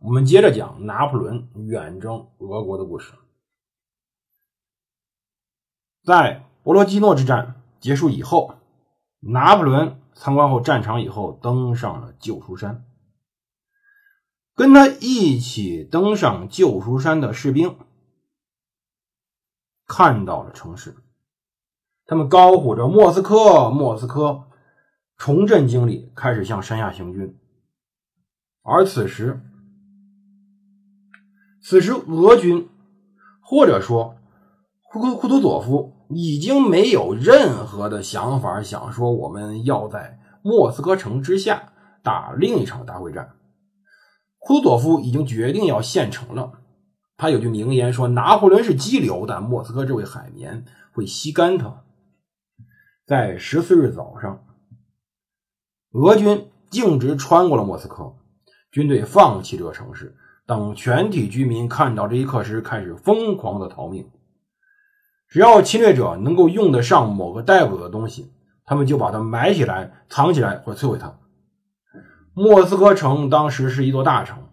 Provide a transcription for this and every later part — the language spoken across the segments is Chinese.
我们接着讲拿破仑远征俄国的故事。在博罗基诺之战结束以后，拿破仑。参观后战场以后，登上了救赎山。跟他一起登上救赎山的士兵看到了城市，他们高呼着“莫斯科，莫斯科”，重振精力，开始向山下行军。而此时，此时俄军或者说库库库图佐夫。已经没有任何的想法，想说我们要在莫斯科城之下打另一场大会战。库图佐夫已经决定要献城了。他有句名言说：“拿破仑是激流，但莫斯科这位海绵会吸干他。”在十四日早上，俄军径直穿过了莫斯科，军队放弃这个城市。等全体居民看到这一刻时，开始疯狂的逃命。只要侵略者能够用得上某个带不走的东西，他们就把它埋起来、藏起来或摧毁它。莫斯科城当时是一座大城，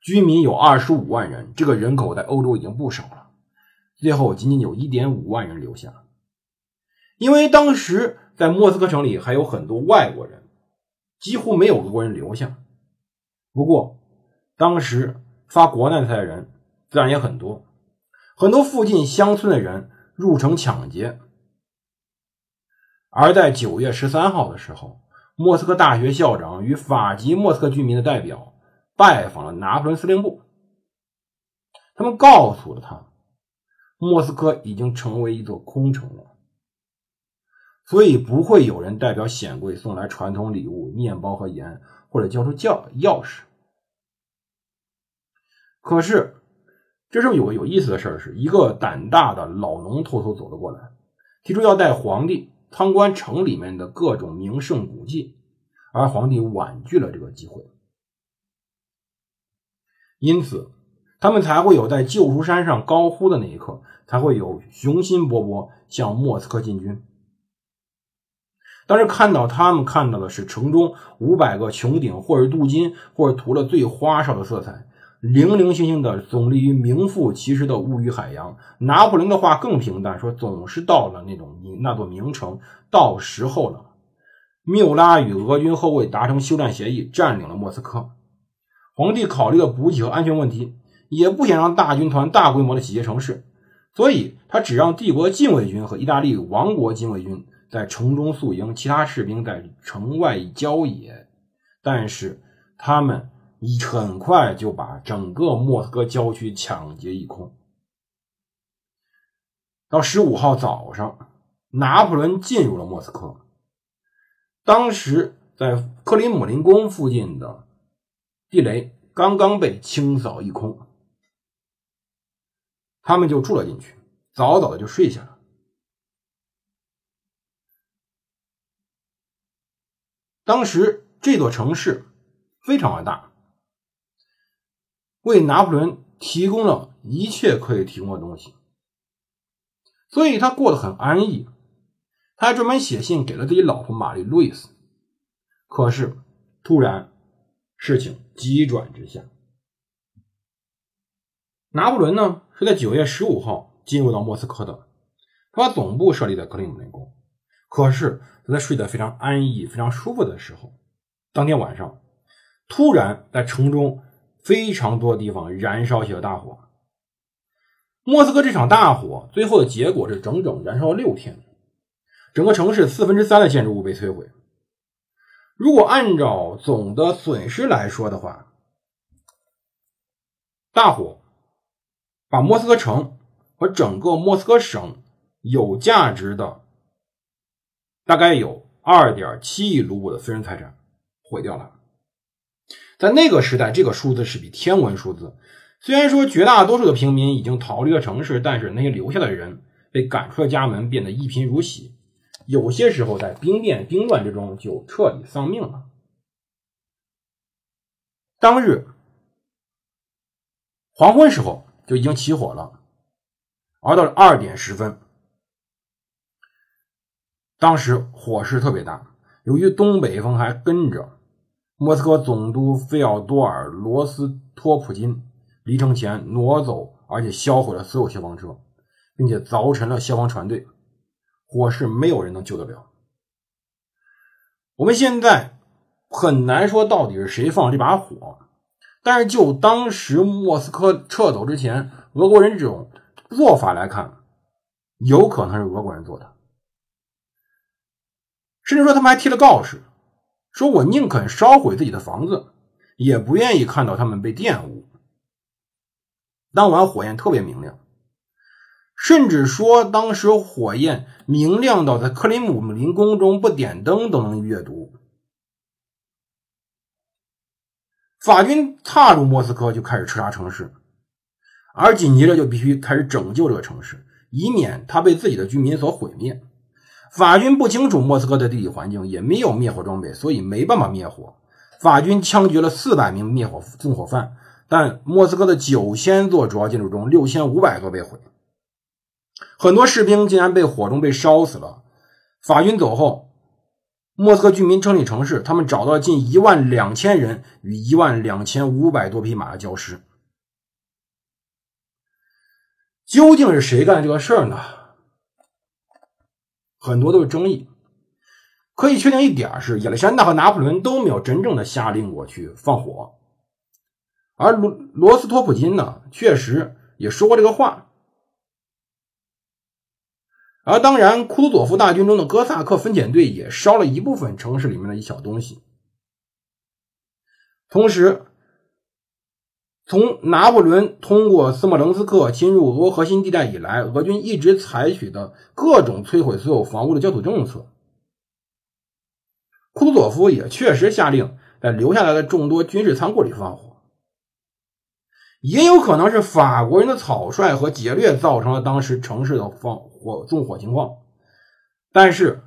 居民有二十五万人，这个人口在欧洲已经不少了。最后仅仅有一点五万人留下，因为当时在莫斯科城里还有很多外国人，几乎没有俄国人留下。不过，当时发国难财的人自然也很多，很多附近乡村的人。入城抢劫，而在九月十三号的时候，莫斯科大学校长与法籍莫斯科居民的代表拜访了拿破仑司令部。他们告诉了他，莫斯科已经成为一座空城了，所以不会有人代表显贵送来传统礼物、面包和盐，或者交出钥钥匙。可是。这时候有个有意思的事儿，是一个胆大的老农偷偷走了过来，提出要带皇帝参观城里面的各种名胜古迹，而皇帝婉拒了这个机会，因此他们才会有在救赎山上高呼的那一刻，才会有雄心勃勃向莫斯科进军。但是看到他们看到的是城中五百个穹顶，或者镀金，或者涂了最花哨的色彩。零零星星的耸立于名副其实的物语海洋。拿破仑的话更平淡，说总是到了那种那座名城，到时候了。缪拉与俄军后卫达成休战协议，占领了莫斯科。皇帝考虑了补给和安全问题，也不想让大军团大规模的洗劫城市，所以他只让帝国禁卫军和意大利王国禁卫军在城中宿营，其他士兵在城外郊野。但是他们。一很快就把整个莫斯科郊区抢劫一空。到十五号早上，拿破仑进入了莫斯科。当时在克里姆林宫附近的地雷刚刚被清扫一空，他们就住了进去，早早的就睡下了。当时这座城市非常的大。为拿破仑提供了一切可以提供的东西，所以他过得很安逸。他还专门写信给了自己老婆玛丽路易斯。可是，突然事情急转直下。拿破仑呢是在九月十五号进入到莫斯科的，他把总部设立在克里姆林宫。可是他，在睡得非常安逸、非常舒服的时候，当天晚上突然在城中。非常多地方燃烧起了大火。莫斯科这场大火最后的结果是整整燃烧了六天，整个城市四分之三的建筑物被摧毁。如果按照总的损失来说的话，大火把莫斯科城和整个莫斯科省有价值的大概有二点七亿卢布的私人财产毁掉了。在那个时代，这个数字是笔天文数字。虽然说绝大多数的平民已经逃离了城市，但是那些留下的人被赶出了家门，变得一贫如洗。有些时候，在兵变兵乱之中就彻底丧命了。当日黄昏时候就已经起火了，熬到了二点十分。当时火势特别大，由于东北风还跟着，莫斯科总督费奥多尔·罗斯托普金离城前挪走，而且销毁了所有消防车，并且凿沉了消防船队。火势没有人能救得了。我们现在很难说到底是谁放这把火，但是就当时莫斯科撤走之前，俄国人这种做法来看，有可能是俄国人做的。甚至说他们还贴了告示，说我宁肯烧毁自己的房子，也不愿意看到他们被玷污。当晚火焰特别明亮。甚至说，当时火焰明亮到在克里姆林宫中不点灯都能阅读。法军踏入莫斯科就开始彻查城市，而紧接着就必须开始拯救这个城市，以免它被自己的居民所毁灭。法军不清楚莫斯科的地理环境，也没有灭火装备，所以没办法灭火。法军枪决了四百名灭火纵火犯，但莫斯科的九千座主要建筑中，六千五百座被毁。很多士兵竟然被火中被烧死了。法军走后，莫斯科居民整理城市，他们找到了近一万两千人与一万两千五百多匹马的焦尸。究竟是谁干这个事儿呢？很多都是争议。可以确定一点是，亚历山大和拿破仑都没有真正的下令过去放火，而罗罗斯托普金呢，确实也说过这个话。而当然，库图佐夫大军中的哥萨克分遣队也烧了一部分城市里面的一小东西。同时，从拿破仑通过斯莫棱斯克侵入俄核心地带以来，俄军一直采取的各种摧毁所有房屋的焦土政策。库图佐夫也确实下令在留下来的众多军事仓库里放火。也有可能是法国人的草率和劫掠造成了当时城市的放火纵火情况，但是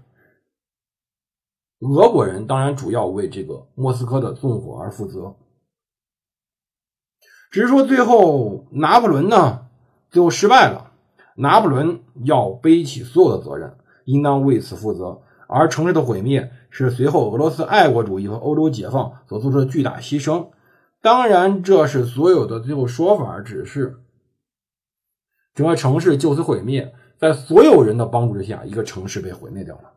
俄国人当然主要为这个莫斯科的纵火而负责。只是说最后拿破仑呢，最后失败了，拿破仑要背起所有的责任，应当为此负责。而城市的毁灭是随后俄罗斯爱国主义和欧洲解放所做出的巨大牺牲。当然，这是所有的最后说法，只是整个城市就此毁灭。在所有人的帮助之下，一个城市被毁灭掉了。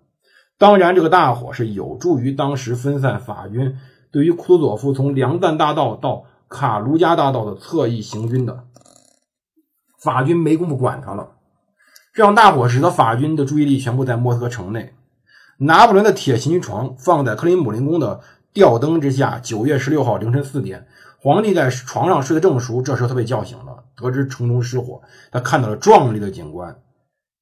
当然，这个大火是有助于当时分散法军对于库佐夫从梁赞大道到卡卢加大道的侧翼行军的。法军没工夫管他了。这场大火使得法军的注意力全部在莫斯科城内。拿破仑的铁行军床放在克林姆林宫的。吊灯之下，九月十六号凌晨四点，皇帝在床上睡得正熟，这时候他被叫醒了，得知城中失火，他看到了壮丽的景观，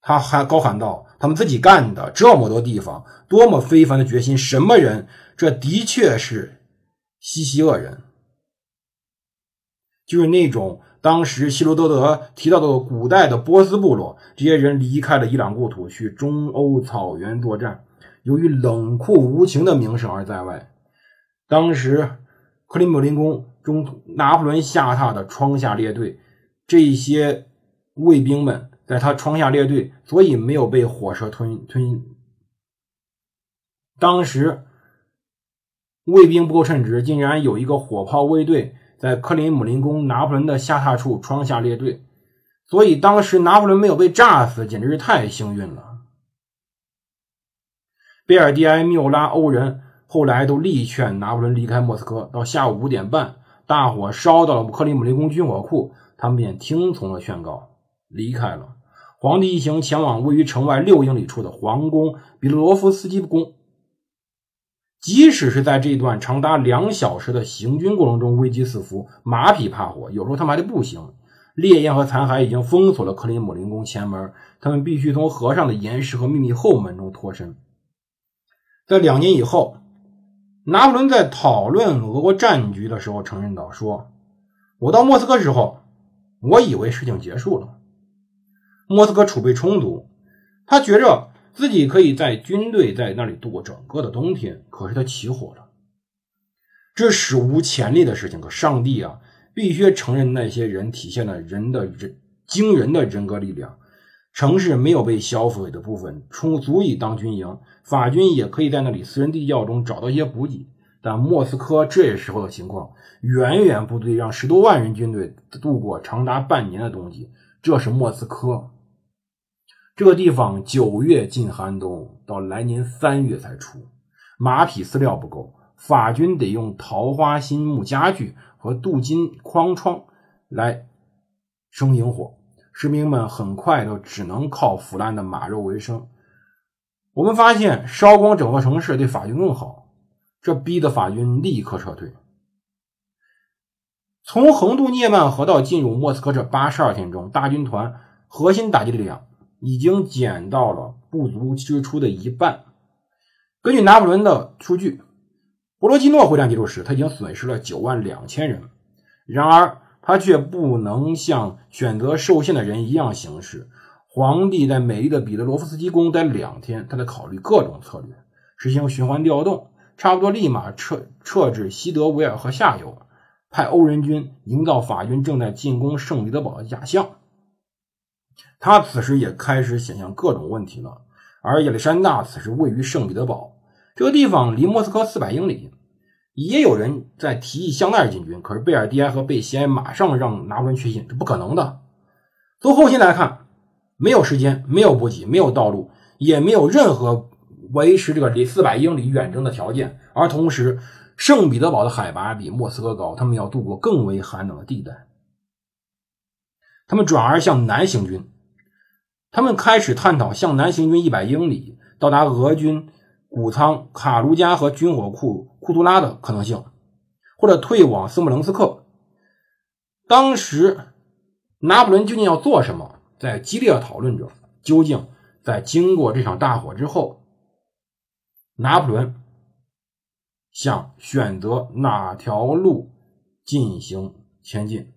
他还高喊道：“他们自己干的，这么多地方，多么非凡的决心！什么人？这的确是西西厄人，就是那种当时希罗多德提到的古代的波斯部落。这些人离开了伊朗故土，去中欧草原作战，由于冷酷无情的名声而在外。”当时，克里姆林宫中，拿破仑下榻的窗下列队，这些卫兵们在他窗下列队，所以没有被火车吞吞。当时，卫兵不够称职，竟然有一个火炮卫队在克里姆林宫拿破仑的下榻处窗下列队，所以当时拿破仑没有被炸死，简直是太幸运了。贝尔蒂埃、缪拉、欧人。后来都力劝拿破仑离开莫斯科。到下午五点半，大火烧到了克里姆林宫军火库，他们便听从了劝告，离开了。皇帝一行前往位于城外六英里处的皇宫比罗夫斯基宫。即使是在这段长达两小时的行军过程中，危机四伏，马匹怕火，有时候他们还得步行。烈焰和残骸已经封锁了克里姆林宫前门，他们必须从河上的岩石和秘密后门中脱身。在两年以后。拿破仑在讨论俄国战局的时候承认道：“说我到莫斯科时候，我以为事情结束了。莫斯科储备充足，他觉着自己可以在军队在那里度过整个的冬天。可是他起火了，这史无前例的事情。可上帝啊，必须承认那些人体现了人的人惊人的人格力量。城市没有被销毁的部分，充足以当军营。”法军也可以在那里私人地窖中找到一些补给，但莫斯科这时候的情况远远不足以让十多万人军队度过长达半年的冬季。这是莫斯科这个地方，九月进寒冬，到来年三月才出。马匹饲料不够，法军得用桃花心木家具和镀金框窗来生营火，士兵们很快都只能靠腐烂的马肉为生。我们发现烧光整个城市对法军更好，这逼得法军立刻撤退。从横渡涅曼河道进入莫斯科这八十二天中，大军团核心打击力量已经减到了不足支出的一半。根据拿破仑的数据，博罗基诺会战结束时，他已经损失了九万两千人。然而，他却不能像选择受限的人一样行事。皇帝在美丽的彼得罗夫斯基宫待两天，他在考虑各种策略，实行循环调动，差不多立马撤撤至西德维尔河下游，派欧人军营造法军正在进攻圣彼得堡的假象。他此时也开始想象各种问题了。而亚历山大此时位于圣彼得堡这个地方，离莫斯科四百英里。也有人在提议向那儿进军，可是贝尔蒂埃和贝西埃马上让拿破仑确信这不可能的。从后勤来看。没有时间，没有补给，没有道路，也没有任何维持这个离四百英里远征的条件。而同时，圣彼得堡的海拔比莫斯科高，他们要渡过更为寒冷的地带。他们转而向南行军，他们开始探讨向南行军一百英里，到达俄军谷仓、卡卢加和军火库库图拉的可能性，或者退往斯莫棱斯克。当时，拿破仑究竟要做什么？在激烈的讨论着，究竟在经过这场大火之后，拿破仑想选择哪条路进行前进？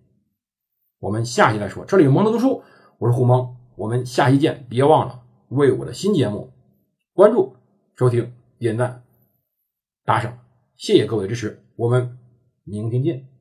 我们下期再说。这里有蒙德读书，我是胡蒙，我们下期见！别忘了为我的新节目关注、收听、点赞、打赏，谢谢各位支持，我们明天见。